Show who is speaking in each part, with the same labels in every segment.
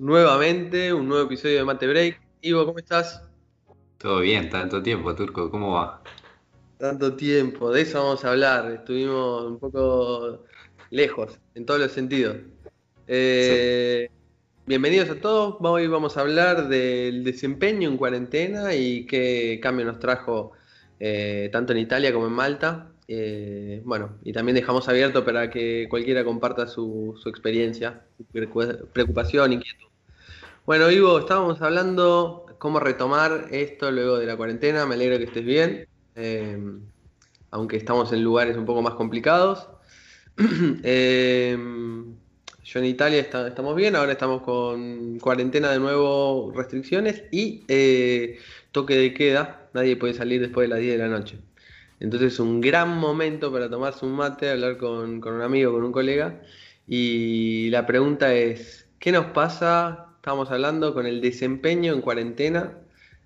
Speaker 1: nuevamente, un nuevo episodio de Mate Break. Ivo, ¿cómo estás?
Speaker 2: Todo bien, tanto tiempo, Turco, ¿cómo va?
Speaker 1: Tanto tiempo, de eso vamos a hablar. Estuvimos un poco lejos, en todos los sentidos. Eh, bienvenidos a todos. Hoy vamos a hablar del desempeño en cuarentena y qué cambio nos trajo eh, tanto en Italia como en Malta. Eh, bueno, y también dejamos abierto para que cualquiera comparta su, su experiencia, su preocupación, inquietud. Bueno, Ivo, estábamos hablando cómo retomar esto luego de la cuarentena. Me alegro que estés bien, em, aunque estamos en lugares un poco más complicados. Em, yo en Italia estamos bien, ahora estamos con cuarentena de nuevo, restricciones y eh, toque de queda. Nadie puede salir después de las 10 de la noche. Entonces es un gran momento para tomarse un mate, hablar con, con un amigo, con un colega. Y la pregunta es, ¿qué nos pasa estábamos hablando con el desempeño en cuarentena,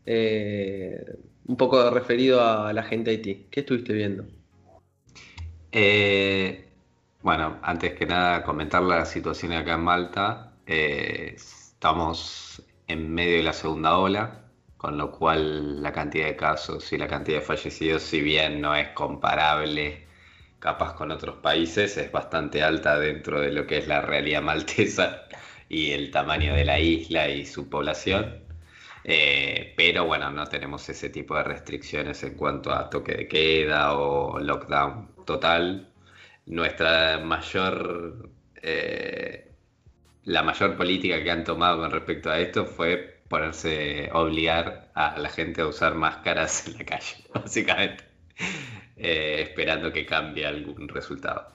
Speaker 1: eh, un poco referido a la gente de Haití. ¿Qué estuviste viendo?
Speaker 2: Eh, bueno, antes que nada comentar la situación acá en Malta. Eh, estamos en medio de la segunda ola, con lo cual la cantidad de casos y la cantidad de fallecidos, si bien no es comparable capaz con otros países, es bastante alta dentro de lo que es la realidad maltesa y el tamaño de la isla y su población. Eh, pero bueno, no tenemos ese tipo de restricciones en cuanto a toque de queda o lockdown total. Nuestra mayor, eh, la mayor política que han tomado con respecto a esto fue ponerse, obligar a la gente a usar máscaras en la calle, básicamente, eh, esperando que cambie algún resultado.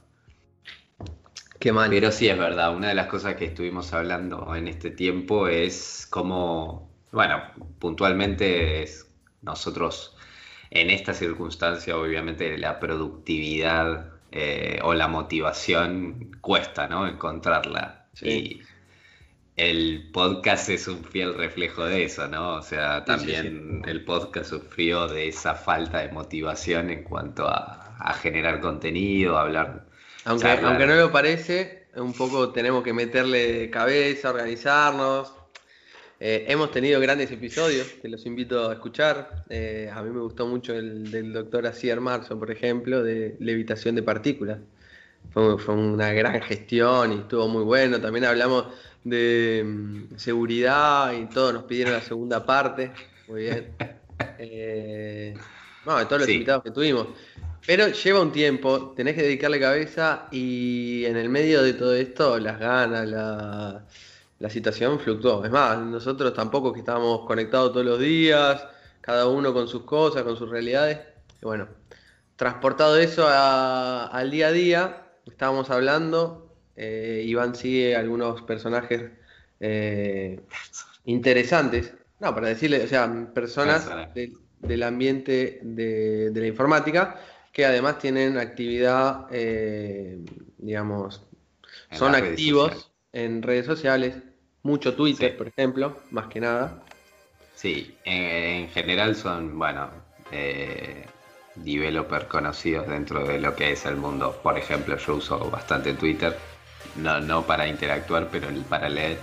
Speaker 1: Qué mal.
Speaker 2: Pero sí es verdad, una de las cosas que estuvimos hablando en este tiempo es cómo, bueno, puntualmente es nosotros en esta circunstancia obviamente la productividad eh, o la motivación cuesta, ¿no? Encontrarla. Y el podcast es un fiel reflejo de eso, ¿no? O sea, también el podcast sufrió de esa falta de motivación en cuanto a, a generar contenido, a hablar
Speaker 1: aunque, aunque no lo parece, un poco tenemos que meterle cabeza, organizarnos. Eh, hemos tenido grandes episodios, te los invito a escuchar. Eh, a mí me gustó mucho el del doctor Asier Marzo, por ejemplo, de levitación de partículas. Fue, una gran gestión y estuvo muy bueno. También hablamos de mm, seguridad y todo, nos pidieron la segunda parte. Muy bien. Eh, no, de todos los invitados que tuvimos. Pero lleva un tiempo, tenés que dedicarle cabeza y en el medio de todo esto las ganas, la, situación fluctuó. Es más, nosotros tampoco que estábamos conectados todos los días, cada uno con sus cosas, con sus realidades. Y bueno, transportado eso al día a día, estábamos hablando, eh, Iván sigue algunos personajes eh, interesantes. No, para decirle, o sea, personas del ambiente de, de la informática que además tienen actividad, eh, digamos, son activos en redes sociales, mucho Twitter, por ejemplo, más que nada.
Speaker 2: Sí, en, general son, bueno, eh, developers conocidos dentro de lo que es el mundo. Por ejemplo, yo uso bastante Twitter, no, no para interactuar, pero para leer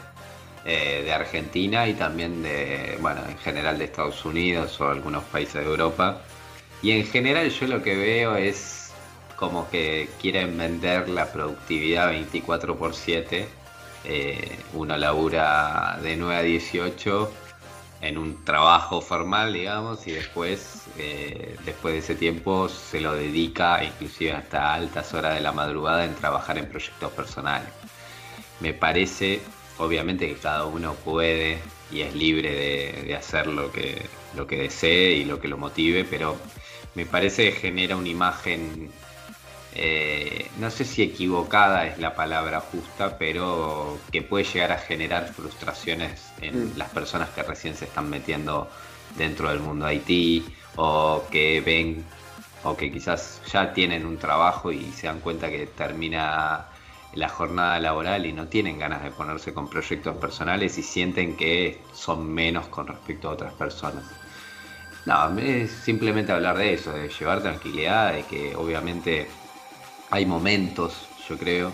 Speaker 2: eh, de Argentina y también de, bueno, en general de Estados Unidos o algunos países de Europa y en general yo lo que veo es como que quieren vender la productividad 24 por 7. Eh, uno labura de 9 a 18 en un trabajo formal, digamos, y después, eh, después de ese tiempo se lo dedica inclusive hasta altas horas de la madrugada en trabajar en proyectos personales. Me parece, obviamente que cada uno puede y es libre de, hacer lo que, lo que desee y lo que lo motive, pero me parece que genera una imagen, eh, no sé si equivocada es la palabra justa, pero que puede llegar a generar frustraciones en mm. las personas que recién se están metiendo dentro del mundo IT o que ven o que quizás ya tienen un trabajo y se dan cuenta que termina la jornada laboral y no tienen ganas de ponerse con proyectos personales y sienten que son menos con respecto a otras personas. No, es simplemente hablar de eso, de llevar tranquilidad, de que obviamente hay momentos, yo creo,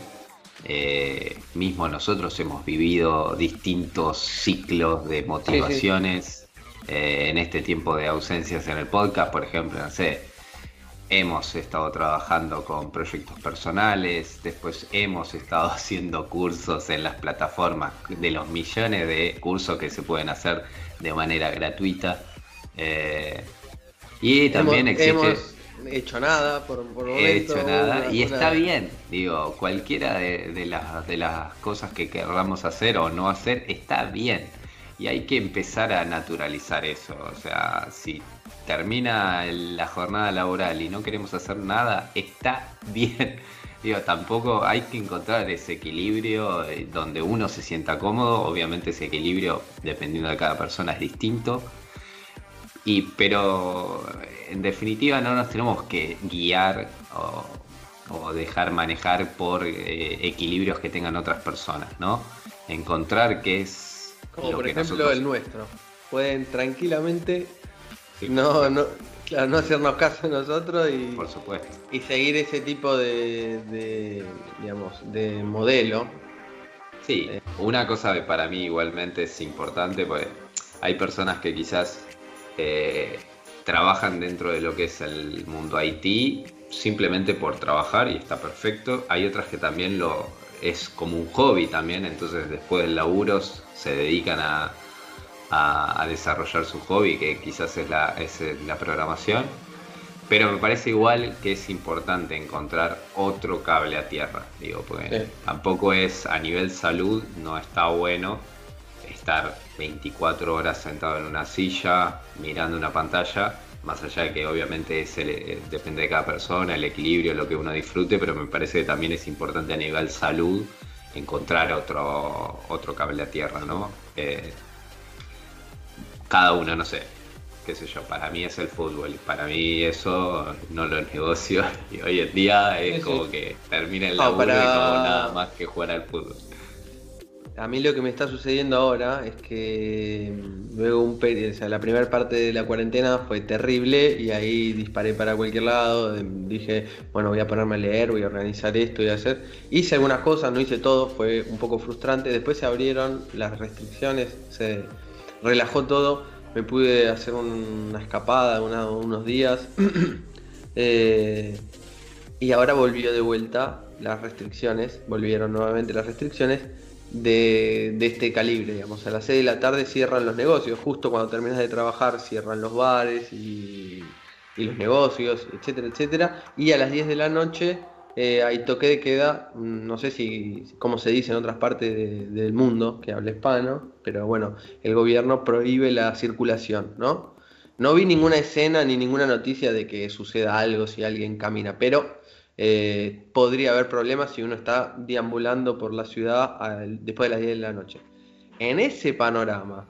Speaker 2: Eh, mismo nosotros hemos vivido distintos ciclos de motivaciones eh, en este tiempo de ausencias en el podcast, por ejemplo, no sé, hemos estado trabajando con proyectos personales, después hemos estado haciendo cursos en las plataformas de los millones de cursos que se pueden hacer de manera gratuita. Eh, y también existe
Speaker 1: hecho nada por, por
Speaker 2: momento, hecho nada y está bien digo cualquiera de, las de las cosas que queramos hacer o no hacer está bien. Y hay que empezar a naturalizar eso o sea si termina la jornada laboral y no queremos hacer nada está bien. Digo tampoco hay que encontrar ese equilibrio eh, donde uno se sienta cómodo. Obviamente ese equilibrio dependiendo de cada persona es distinto y, pero en definitiva no nos tenemos que guiar o, dejar manejar por eh, equilibrios que tengan otras personas, ¿no? Encontrar qué es...
Speaker 1: Como por ejemplo el nuestro. Pueden tranquilamente no, no, no hacernos caso a nosotros y,
Speaker 2: por supuesto.
Speaker 1: y seguir ese tipo de, de digamos, de modelo.
Speaker 2: Sí, eh. una cosa que para mí igualmente es importante, pues hay personas que quizás eh, trabajan dentro de lo que es el mundo IT simplemente por trabajar y está perfecto. Hay otras que también lo es como un hobby también, entonces después del laburo se dedican a, desarrollar su hobby, que quizás es la, es la programación. Pero me parece igual que es importante encontrar otro cable a tierra, digo, porque tampoco es a nivel salud, no está bueno estar 24 horas sentado en una silla mirando una pantalla, más allá de que obviamente es eh, depende de cada persona, el equilibrio, lo que uno disfrute, pero me parece que también es importante a nivel salud encontrar otro, otro cable a tierra, ¿no? Eh, cada uno, no sé, qué sé yo, para mí es el fútbol, para mí eso no lo negocio y hoy en día es como que termina el laburo y como nada más que jugar al fútbol.
Speaker 1: A mí lo que me está sucediendo ahora es que mm, luego un o sea, la primera parte de la cuarentena fue terrible y ahí disparé para cualquier lado, dije, bueno, voy a ponerme a leer, voy a organizar esto, voy a hacer. Hice algunas cosas, no hice todo, fue un poco frustrante. Después se abrieron las restricciones, se relajó todo, me pude hacer una escapada unos días eh, y ahora volvió de vuelta las restricciones, volvieron nuevamente las restricciones de, este calibre, digamos. A las 6 de la tarde cierran los negocios, justo cuando terminas de trabajar cierran los bares y, los negocios, etcétera, etcétera. Y a las 10 de la noche eh, hay toque de queda, mm, no sé si como se dice en otras partes del mundo que habla hispano, pero bueno, el gobierno prohíbe la circulación, ¿no? No vi ninguna escena ni ninguna noticia de que suceda algo si alguien camina, pero eh, podría haber problemas si uno está deambulando por la ciudad después de las 10 de la noche. En ese panorama,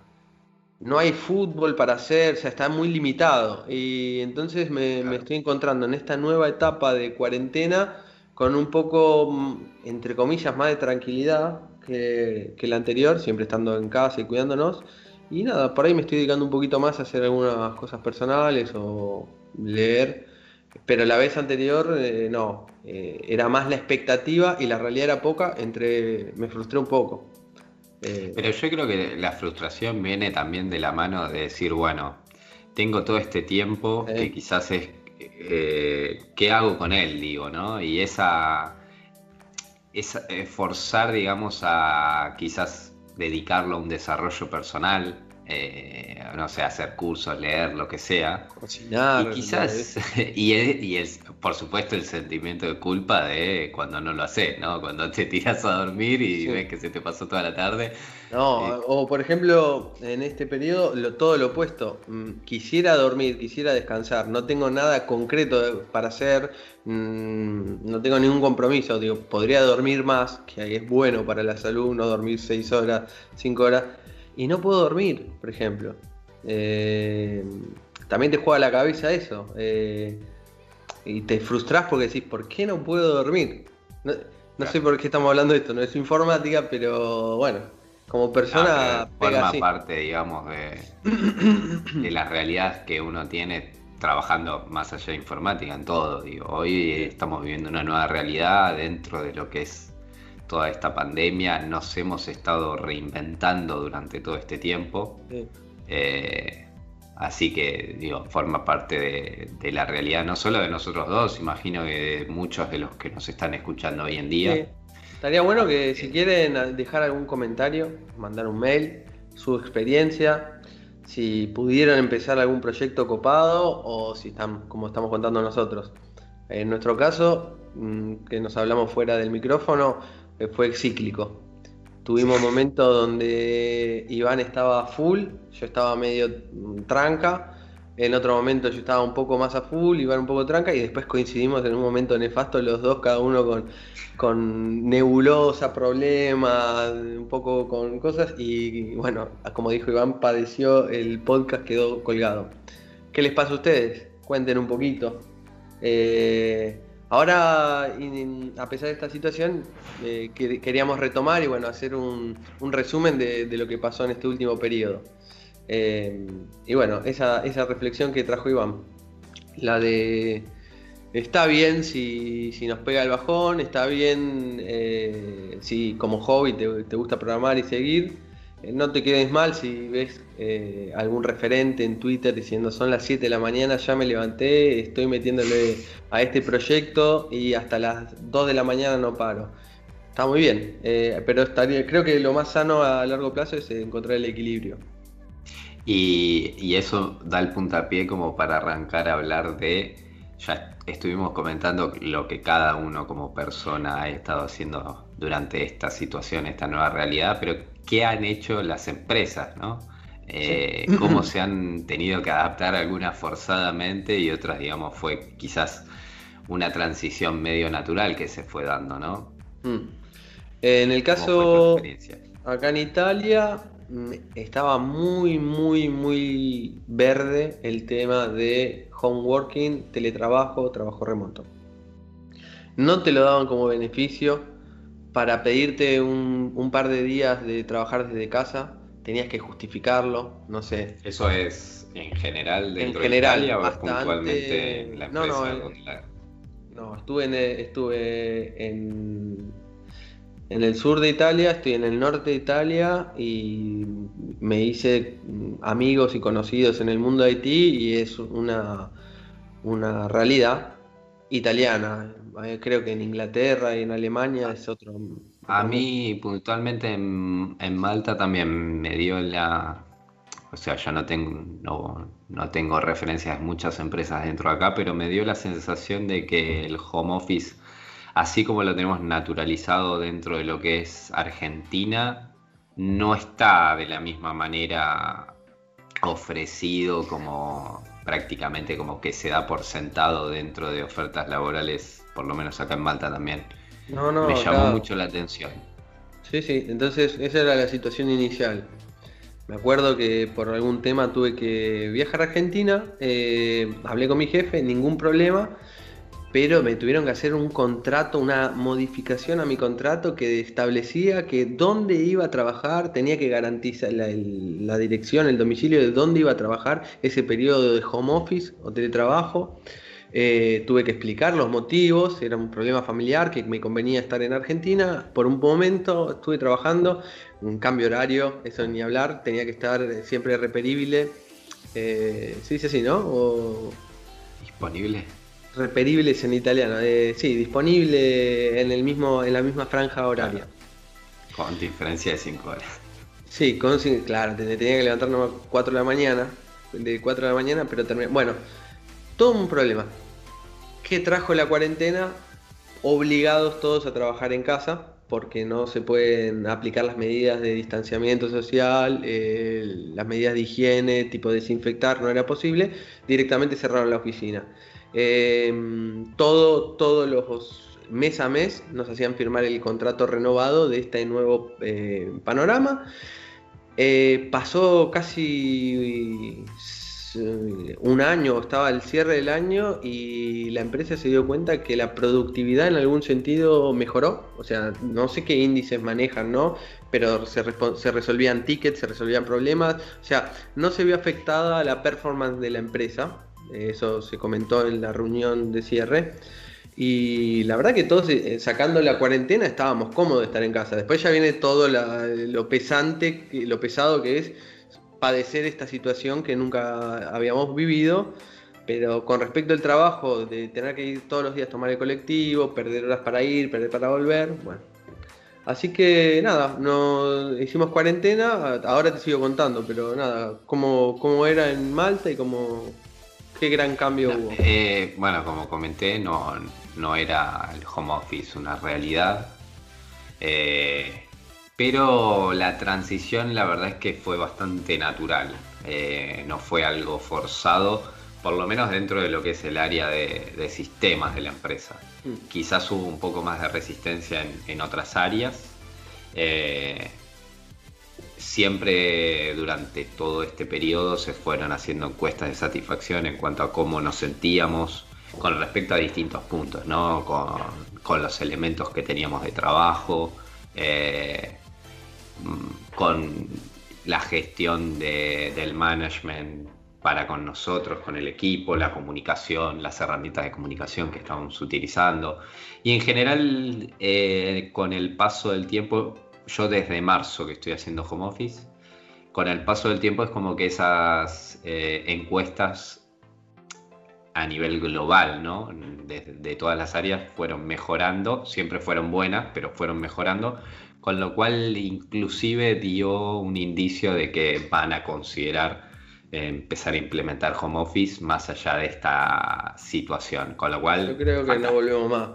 Speaker 1: no hay fútbol para hacer, o sea, está muy limitado. Y entonces me, estoy encontrando en esta nueva etapa de cuarentena con un poco, mm, entre comillas, más de tranquilidad que, que la anterior, siempre estando en casa y cuidándonos. Y nada, por ahí me estoy dedicando un poquito más a hacer algunas cosas personales o leer pero la vez anterior eh, no, eh, era más la expectativa y la realidad era poca, entre me frustré un poco.
Speaker 2: Eh, pero yo creo que la frustración viene también de la mano de decir, bueno, tengo todo este tiempo que quizás es, ¿qué hago con él? Digo, ¿no? Y esa, esa forzar, digamos, a quizás dedicarlo a un desarrollo personal, eh, no sé, hacer cursos, leer, lo que sea.
Speaker 1: Cocinar.
Speaker 2: Y quizás, y, y por supuesto el sentimiento de culpa de cuando no lo haces, ¿no? Cuando te tiras a dormir y ves que se te pasó toda la tarde.
Speaker 1: No, eh, o por ejemplo, en este periodo, lo, todo lo opuesto. Mm, quisiera dormir, quisiera descansar, no tengo nada concreto para hacer, mm, no tengo ningún compromiso. Digo, podría dormir más, que es bueno para la salud, no dormir 6 horas, 5 horas y no puedo dormir, por ejemplo. Eh, también te juega la cabeza eso. Eh, y te frustras porque decís, ¿por qué no puedo dormir? No, sé por qué estamos hablando de esto, no es informática, pero bueno, como persona...
Speaker 2: forma parte, digamos, de, de la realidad que uno tiene trabajando más allá de informática en todo. Digo, hoy estamos viviendo una nueva realidad dentro de lo que es toda esta pandemia, nos hemos estado reinventando durante todo este tiempo. Eh, así que, digo, forma parte de, la realidad no solo de nosotros dos, imagino que de muchos de los que nos están escuchando hoy en día.
Speaker 1: Estaría bueno que si quieren dejar algún comentario, mandar un mail, su experiencia, si pudieron empezar algún proyecto copado o si están, como estamos contando nosotros. En nuestro caso, mm, que nos hablamos fuera del micrófono, eh, fue cíclico. Tuvimos momentos donde Iván estaba full, yo estaba medio tranca, en otro momento yo estaba un poco más a full, Iván un poco tranca, y después coincidimos en un momento nefasto los dos, cada uno con, con nebulosa, problemas, un poco con cosas, y bueno, como dijo Iván, padeció, el podcast quedó colgado. ¿Qué les pasa a ustedes? Cuenten un poquito. Eh, ahora, a pesar de esta situación, eh, queríamos retomar y bueno, hacer un, resumen de, lo que pasó en este último periodo. Eh, y bueno, esa, reflexión que trajo Iván, la de está bien si, nos pega el bajón, está bien si como hobby te, gusta programar y seguir, no te quedes mal si ves eh, algún referente en Twitter diciendo son las 7 de la mañana, ya me levanté, estoy metiéndole a este proyecto y hasta las 2 de la mañana no paro. Está muy bien, eh, pero estaría, creo que lo más sano a largo plazo es encontrar el equilibrio.
Speaker 2: Y eso da el puntapié como para arrancar a hablar de, ya estuvimos comentando lo que cada uno como persona ha estado haciendo durante esta situación, esta nueva realidad, pero qué han hecho las empresas, ¿no? Eh, cómo se han tenido que adaptar algunas forzadamente y otras, digamos, fue quizás una transición medio natural que se fue dando, ¿no?
Speaker 1: Mm. En el caso, acá en Italia, mm, estaba muy, muy, muy verde el tema de home working, teletrabajo, trabajo remoto. No te lo daban como beneficio, para pedirte un, par de días de trabajar desde casa, tenías que justificarlo, no sé.
Speaker 2: ¿Eso es en general dentro en general, de Italia o puntualmente en la empresa? No, no,
Speaker 1: no estuve, en, estuve en, en el sur de Italia, estoy en el norte de Italia y me hice amigos y conocidos en el mundo de Haití y es una, una realidad italiana. Eh, creo que en Inglaterra y en Alemania es otro.
Speaker 2: A mí puntualmente en, Malta también me dio la... O sea, yo no tengo, no, tengo referencias de muchas empresas dentro de acá, pero me dio la sensación de que el home office, así como lo tenemos naturalizado dentro de lo que es Argentina, no está de la misma manera ofrecido como prácticamente como que se da por sentado dentro de ofertas laborales, por lo menos acá en Malta también. No, no, Me llamó mucho la atención.
Speaker 1: Sí, sí, entonces esa era la situación inicial. Me acuerdo que por algún tema tuve que viajar a Argentina, eh, hablé con mi jefe, ningún problema, pero me tuvieron que hacer un contrato, una modificación a mi contrato que establecía que dónde iba a trabajar, tenía que garantizar la, dirección, el domicilio de dónde iba a trabajar ese periodo de home office o teletrabajo. Eh, tuve que explicar los motivos, era un problema familiar que me convenía estar en Argentina. Por un momento estuve trabajando, un cambio horario, eso ni hablar, tenía que estar siempre reperible. Eh, ¿Se dice así, no?
Speaker 2: Disponible
Speaker 1: reperibles en italiano. Eh, sí, disponible en el mismo en la misma franja horaria.
Speaker 2: Con diferencia de 5 horas.
Speaker 1: Sí, con, claro, tenía que levantarnos a 4 de la mañana, de 4 de la mañana, pero terminé. Bueno, todo un problema. ¿Qué trajo la cuarentena? Obligados todos a trabajar en casa, porque no se pueden aplicar las medidas de distanciamiento social, eh, las medidas de higiene, tipo desinfectar, no era posible. Directamente cerraron la oficina. Em, todo, todos los mes a mes nos hacían firmar el contrato renovado de este nuevo eh, panorama. Eh, pasó casi eh, un año, estaba el cierre del año y la empresa se dio cuenta que la productividad en algún sentido mejoró. O sea, no sé qué índices manejan, ¿no? Pero se, se resolvían tickets, se resolvían problemas. O sea, no se vio afectada la performance de la empresa eso se comentó en la reunión de cierre. Y la verdad que todos eh, sacando la cuarentena estábamos cómodos de estar en casa. Después ya viene todo lo pesante, lo pesado que es padecer esta situación que nunca habíamos vivido. Pero con respecto al trabajo, de tener que ir todos los días a tomar el colectivo, perder horas para ir, perder para volver, bueno. Así que nada, no hicimos cuarentena, ahora te sigo contando, pero nada, cómo, cómo era en Malta y cómo, qué gran cambio hubo.
Speaker 2: Eh, bueno, como comenté, no, no era el home office una realidad. Eh, pero la transición la verdad es que fue bastante natural. Eh, no fue algo forzado, por lo menos dentro de lo que es el área de, sistemas de la empresa. Mm. Quizás hubo un poco más de resistencia en, otras áreas. Eh, siempre durante todo este periodo se fueron haciendo encuestas de satisfacción en cuanto a cómo nos sentíamos con respecto a distintos puntos, ¿no? con, los elementos que teníamos de trabajo, eh, con la gestión del management para con nosotros, con el equipo, la comunicación, las herramientas de comunicación que estamos utilizando. Y en general, eh, con el paso del tiempo, yo desde marzo que estoy haciendo home office, con el paso del tiempo es como que esas eh, encuestas a nivel global, ¿no? De, todas las áreas fueron mejorando, siempre fueron buenas, pero fueron mejorando, con lo cual inclusive dio un indicio de que van a considerar eh, empezar a implementar home office más allá de esta situación, con lo cual...
Speaker 1: Yo creo que no volvemos más.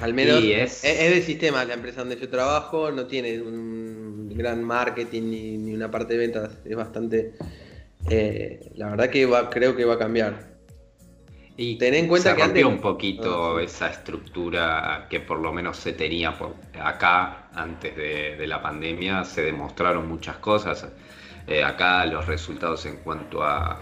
Speaker 1: Al menos es... es... de sistema la empresa donde yo trabajo, no tiene un gran marketing ni, una parte de ventas, es bastante... Eh, la verdad que va, creo que va a cambiar
Speaker 2: y Ten en cuenta se que rompió un poquito ah, esa estructura que por lo menos se tenía por acá antes de, la pandemia, se demostraron muchas cosas. Eh, acá los resultados en cuanto a,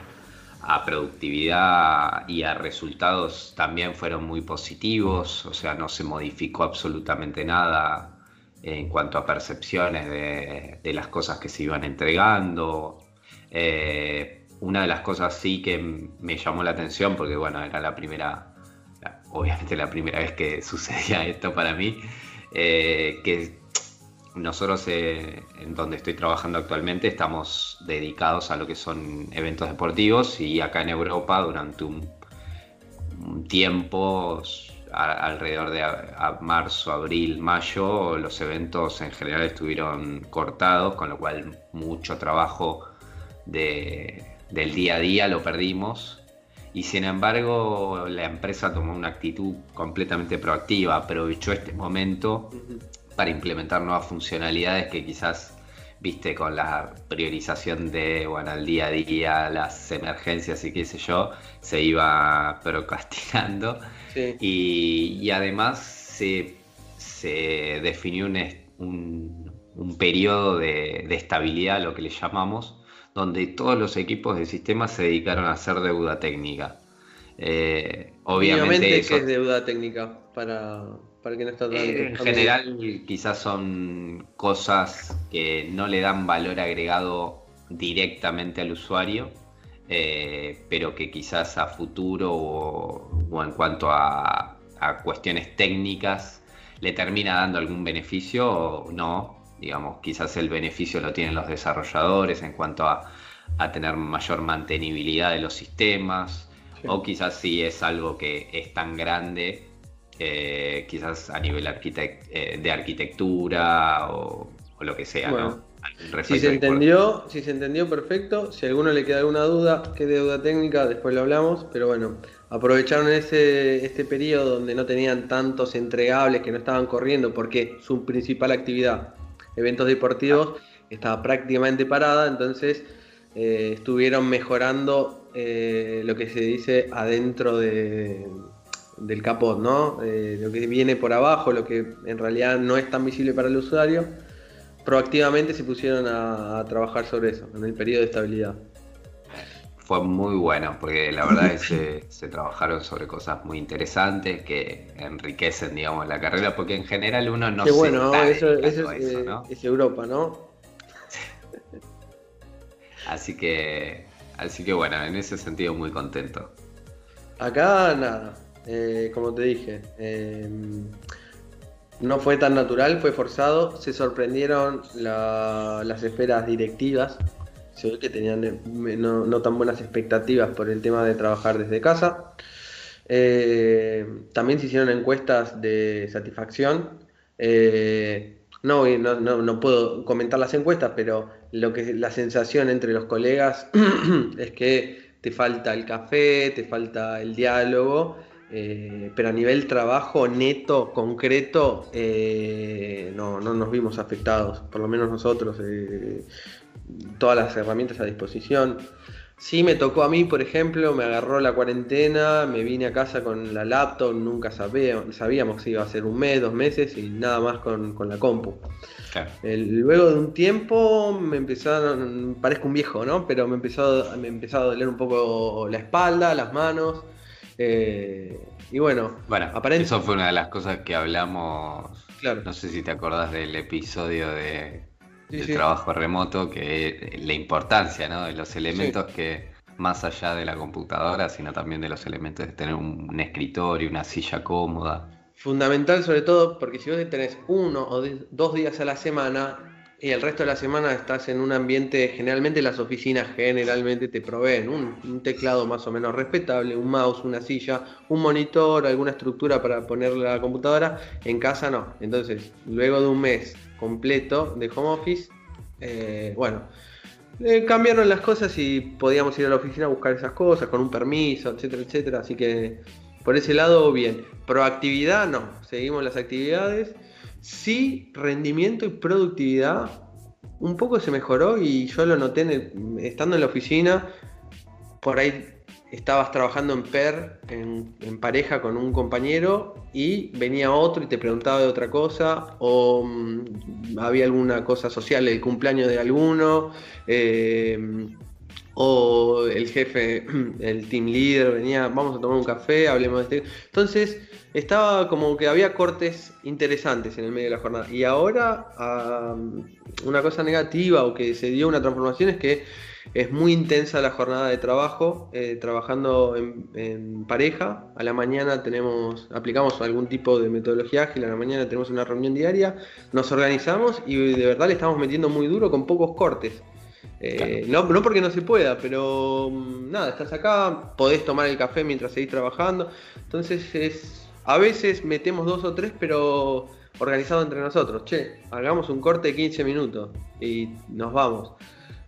Speaker 2: productividad y a resultados también fueron muy positivos, o sea, no se modificó absolutamente nada en cuanto a percepciones de, las cosas que se iban entregando. Eh, una de las cosas sí que me llamó la atención, porque bueno, era la primera, obviamente la primera vez que sucedía esto para mí, eh, que nosotros eh, en donde estoy trabajando actualmente estamos dedicados a lo que son eventos deportivos y acá en Europa durante un, tiempo, alrededor de marzo, abril, mayo, los eventos en general estuvieron cortados, con lo cual mucho trabajo de, del día a día lo perdimos. Y sin embargo la empresa tomó una actitud completamente proactiva, aprovechó este momento para implementar nuevas funcionalidades que quizás, viste, con la priorización de, bueno, el día a día, las emergencias y qué sé yo, se iba procrastinando. Y, además se, definió un, un, periodo de, de estabilidad, lo que le llamamos, donde todos los equipos de sistema se dedicaron a hacer deuda técnica.
Speaker 1: Eh, obviamente, ¿qué es deuda técnica para, para que no está
Speaker 2: eh, En general, quizás son cosas que no le dan valor agregado directamente al usuario, eh, pero que quizás a futuro o, en cuanto a, a, cuestiones técnicas le termina dando algún beneficio o no, digamos, quizás el beneficio lo tienen los desarrolladores en cuanto a, tener mayor mantenibilidad de los sistemas, o quizás si es algo que es tan grande, eh, quizás a nivel eh, de arquitectura o, lo que sea, ¿no?
Speaker 1: Si se, entendió, si se entendió, perfecto. Si a alguno le queda alguna duda, qué deuda técnica, después lo hablamos. Pero bueno, aprovecharon ese, este periodo donde no tenían tantos entregables que no estaban corriendo, porque su principal actividad eventos deportivos estaba prácticamente parada, entonces eh, estuvieron mejorando eh, lo que se dice adentro de, del capot, ¿no? Eh, lo que viene por abajo, lo que en realidad no es tan visible para el usuario, proactivamente se pusieron a trabajar sobre eso, en el periodo de estabilidad
Speaker 2: fue muy bueno, porque la verdad es que se, trabajaron sobre cosas muy interesantes que enriquecen, digamos, la carrera, porque en general uno no
Speaker 1: Qué bueno, eso, eso, es, eh, es, Europa, ¿no?
Speaker 2: así que, así que bueno, en ese sentido muy contento.
Speaker 1: Acá nada, eh, como te dije. Eh, no fue tan natural, fue forzado. Se sorprendieron las esferas directivas. Se ve que tenían eh, no, tan buenas expectativas por el tema de trabajar desde casa. también se hicieron encuestas de satisfacción. no, no, no, puedo comentar las encuestas, pero lo que la sensación entre los colegas es que te falta el café, te falta el diálogo, eh, pero a nivel trabajo neto, concreto, eh, no, nos vimos afectados, por lo menos nosotros, eh, todas las herramientas a disposición. Sí, me tocó a mí, por ejemplo, me agarró la cuarentena, me vine a casa con la laptop, nunca sabíamos si iba a ser un mes, dos meses y nada más con, con la compu luego de un tiempo me empezaron, parezco un viejo, ¿no? Pero me empezó, me empezó a doler un poco la espalda, las manos. Eh, y bueno,
Speaker 2: bueno eso fue una de las cosas que hablamos. Claro. No sé si te acordás del episodio de, del trabajo remoto, que la importancia ¿no? de los elementos que, más allá de la computadora, sino también de los elementos de tener un escritorio, una silla cómoda.
Speaker 1: Fundamental sobre todo porque si vos tenés uno o dos días a la semana y el resto de la semana estás en un ambiente, generalmente las oficinas generalmente te proveen un, teclado más o menos respetable, un mouse, una silla, un monitor, alguna estructura para poner la computadora, en casa no. Entonces, luego de un mes completo de home office, eh, bueno, eh, cambiaron las cosas y podíamos ir a la oficina a buscar esas cosas con un permiso, etcétera, etcétera. Así que por ese lado, bien. Proactividad, no. Seguimos las actividades. Sí, rendimiento y productividad. Un poco se mejoró y yo lo noté estando en la oficina. Por ahí estabas trabajando en PER, en, pareja con un compañero, y venía otro y te preguntaba de otra cosa, o mm, había alguna cosa social, el cumpleaños de alguno, eh, o el jefe, el team leader venía, vamos a tomar un café, hablemos de este. Entonces, estaba como que había cortes interesantes en el medio de la jornada. Y ahora, una cosa negativa o que se dio una transformación es que es muy intensa la jornada de trabajo, eh, trabajando en, pareja. A la mañana tenemos, aplicamos algún tipo de metodología ágil, a la mañana tenemos una reunión diaria, nos organizamos y de verdad le estamos metiendo muy duro con pocos cortes. Eh, no, no porque no se pueda, pero mm, nada, estás acá, podés tomar el café mientras seguís trabajando. Entonces es. A veces metemos dos o tres, pero organizado entre nosotros. Che, hagamos un corte de 15 minutos y nos vamos.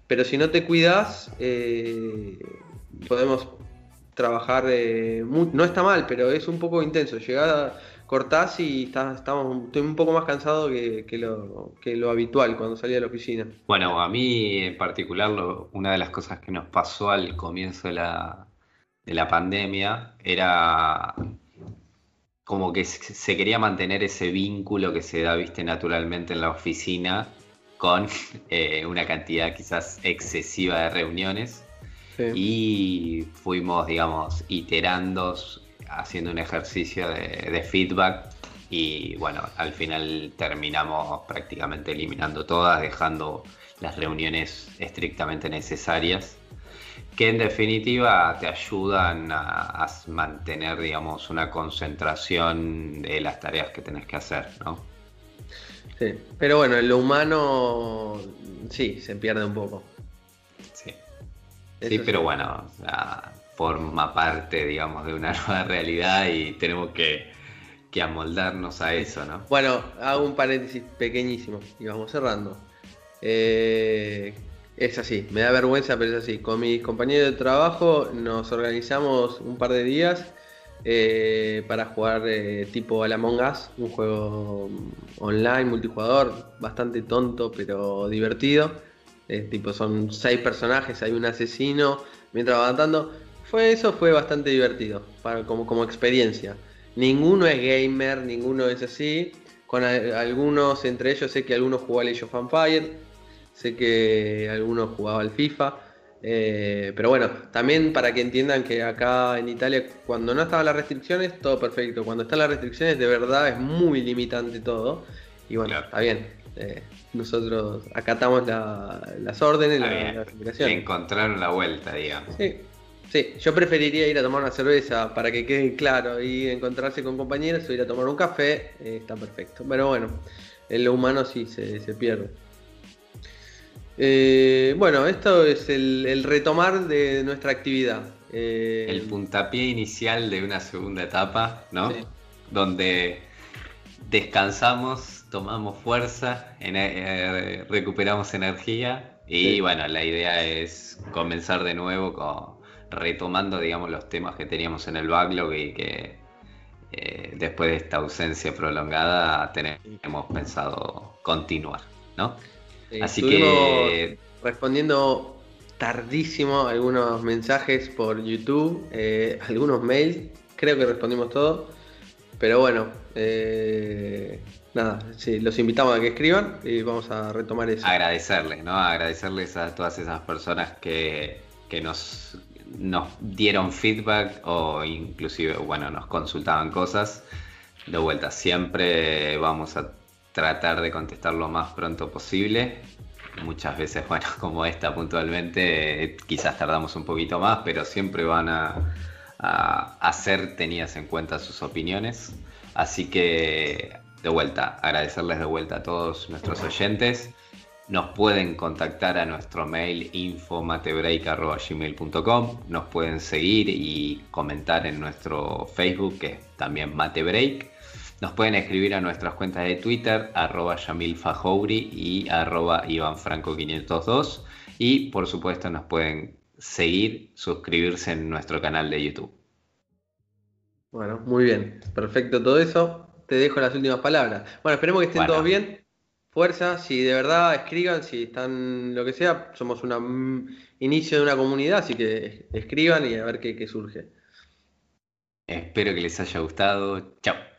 Speaker 1: Pero si no te cuidas, eh, podemos trabajar. Eh, no está mal, pero es un poco intenso. Llegar cortás y estamos, estoy un poco más cansado que, lo, que lo habitual cuando salía de la oficina.
Speaker 2: Bueno, a mí en particular una de las cosas que nos pasó al comienzo de la, de la pandemia era como que se quería mantener ese vínculo que se da, viste, naturalmente en la oficina con eh, una cantidad quizás excesiva de reuniones. Y fuimos, digamos, iterando haciendo un ejercicio de, feedback y bueno, al final terminamos prácticamente eliminando todas, dejando las reuniones estrictamente necesarias, que en definitiva te ayudan a, mantener, digamos, una concentración de las tareas que tenés que hacer, ¿no?
Speaker 1: Sí, pero bueno, en lo humano sí, se pierde un poco.
Speaker 2: Sí. sí, pero bueno, forma parte, digamos, de una nueva realidad y tenemos que, amoldarnos a eso, ¿no?
Speaker 1: Bueno, hago un paréntesis pequeñísimo y vamos cerrando. Eh, es así, me da vergüenza, pero es así. Con mis compañeros de trabajo nos organizamos un par de días eh, para jugar eh, tipo a Among Us, un juego online, multijugador, bastante tonto pero divertido. tipo, son seis personajes, hay un asesino, mientras va matando fue eso, fue bastante divertido, para, como, como experiencia. Ninguno es gamer, ninguno es así. Con algunos, entre ellos, sé que algunos jugó al Age of Empire, sé que algunos jugaba al FIFA. Eh, pero bueno, también para que entiendan que acá en Italia, cuando no estaban las restricciones, todo perfecto. Cuando están las restricciones, de verdad es muy limitante todo. Y bueno, está bien. Eh, nosotros acatamos las órdenes,
Speaker 2: la, la Encontraron la vuelta, digamos.
Speaker 1: Sí, Sí, yo preferiría ir a tomar una cerveza para que quede claro y encontrarse con compañeros o ir a tomar un café, eh, está perfecto. Pero bueno, en lo humano sí se, pierde. Eh, bueno, esto es el, retomar de nuestra actividad.
Speaker 2: Eh, el puntapié inicial de una segunda etapa, ¿no? Donde descansamos, tomamos fuerza, recuperamos energía y bueno, la idea es comenzar de nuevo con retomando, digamos, los temas que teníamos en el backlog y que eh, después de esta ausencia prolongada tenemos pensado continuar, ¿no?
Speaker 1: Así que... Respondiendo tardísimo algunos mensajes por YouTube, eh, algunos mails, creo que respondimos todo, pero bueno, eh, nada, sí, los invitamos a que escriban y vamos a retomar eso.
Speaker 2: Agradecerles, ¿no? Agradecerles a todas esas personas que, que nos nos dieron feedback o inclusive, bueno, nos consultaban cosas. De vuelta, siempre vamos a tratar de contestar lo más pronto posible. Muchas veces, bueno, como esta puntualmente, quizás tardamos un poquito más, pero siempre van a, a, tenidas en cuenta sus opiniones. Así que, de vuelta, agradecerles de vuelta a todos nuestros oyentes. Nos pueden contactar a nuestro mail infomatebreak.gmail.com Nos pueden seguir y comentar en nuestro Facebook, que es también Matebreak. Nos pueden escribir a nuestras cuentas de Twitter, arroba Yamil y arroba IvanFranco502. Y por supuesto nos pueden seguir, suscribirse en nuestro canal de YouTube.
Speaker 1: Bueno, muy bien. Perfecto todo eso. Te dejo las últimas palabras. Bueno, esperemos que estén todos bien fuerza, si de verdad escriban, si están lo que sea, somos un inicio de una comunidad, así que escriban y a ver qué, qué surge.
Speaker 2: Espero que les haya gustado. Chao.